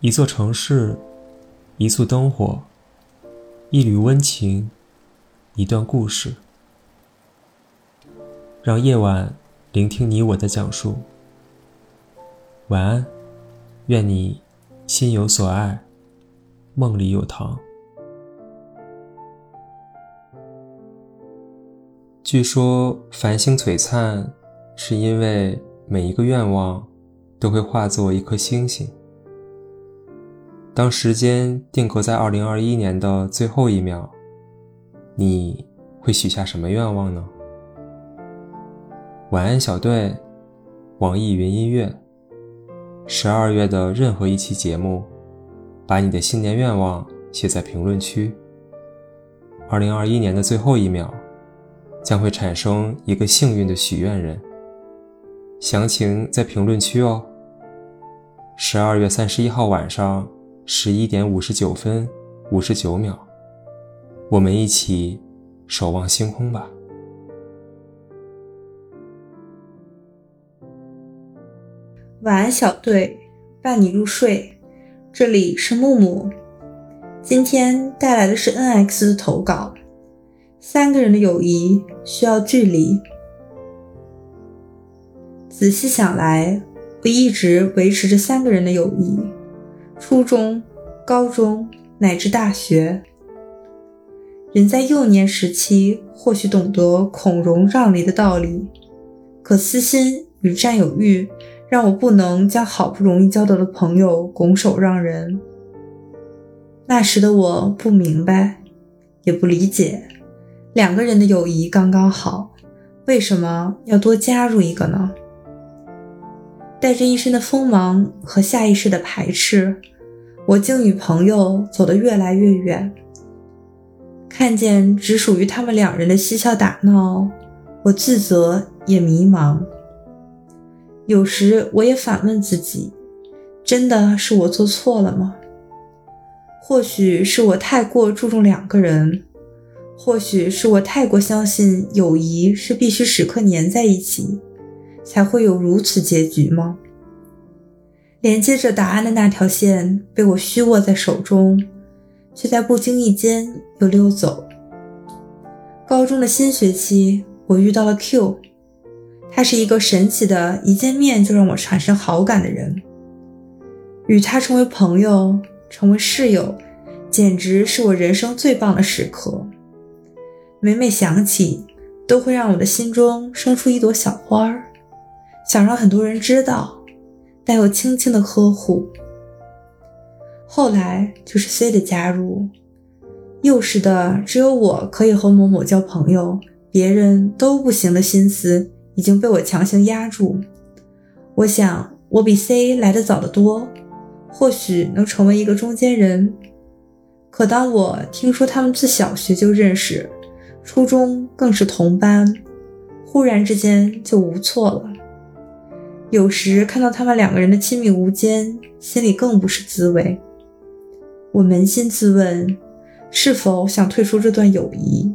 一座城市，一簇灯火，一缕温情，一段故事。让夜晚聆听你我的讲述。晚安，愿你心有所爱，梦里有糖。据说繁星璀璨，是因为每一个愿望都会化作一颗星星。当时间定格在二零二一年的最后一秒，你会许下什么愿望呢？晚安，小队。网易云音乐。十二月的任何一期节目，把你的新年愿望写在评论区。二零二一年的最后一秒，将会产生一个幸运的许愿人。详情在评论区哦。十二月三十一号晚上。十一点五十九分五十九秒，我们一起守望星空吧。晚安，小队，伴你入睡。这里是木木，今天带来的是 NX 的投稿。三个人的友谊需要距离。仔细想来，我一直维持着三个人的友谊。初中、高中乃至大学，人在幼年时期或许懂得孔融让梨的道理，可私心与占有欲让我不能将好不容易交到的朋友拱手让人。那时的我不明白，也不理解，两个人的友谊刚刚好，为什么要多加入一个呢？带着一身的锋芒和下意识的排斥，我竟与朋友走得越来越远。看见只属于他们两人的嬉笑打闹，我自责也迷茫。有时我也反问自己：真的是我做错了吗？或许是我太过注重两个人，或许是我太过相信友谊是必须时刻黏在一起。才会有如此结局吗？连接着答案的那条线被我虚握在手中，却在不经意间又溜走。高中的新学期，我遇到了 Q，他是一个神奇的，一见面就让我产生好感的人。与他成为朋友，成为室友，简直是我人生最棒的时刻。每每想起，都会让我的心中生出一朵小花儿。想让很多人知道，但又轻轻的呵护。后来就是 C 的加入，幼时的只有我可以和某某交朋友，别人都不行的心思已经被我强行压住。我想我比 C 来的早得多，或许能成为一个中间人。可当我听说他们自小学就认识，初中更是同班，忽然之间就无措了。有时看到他们两个人的亲密无间，心里更不是滋味。我扪心自问，是否想退出这段友谊？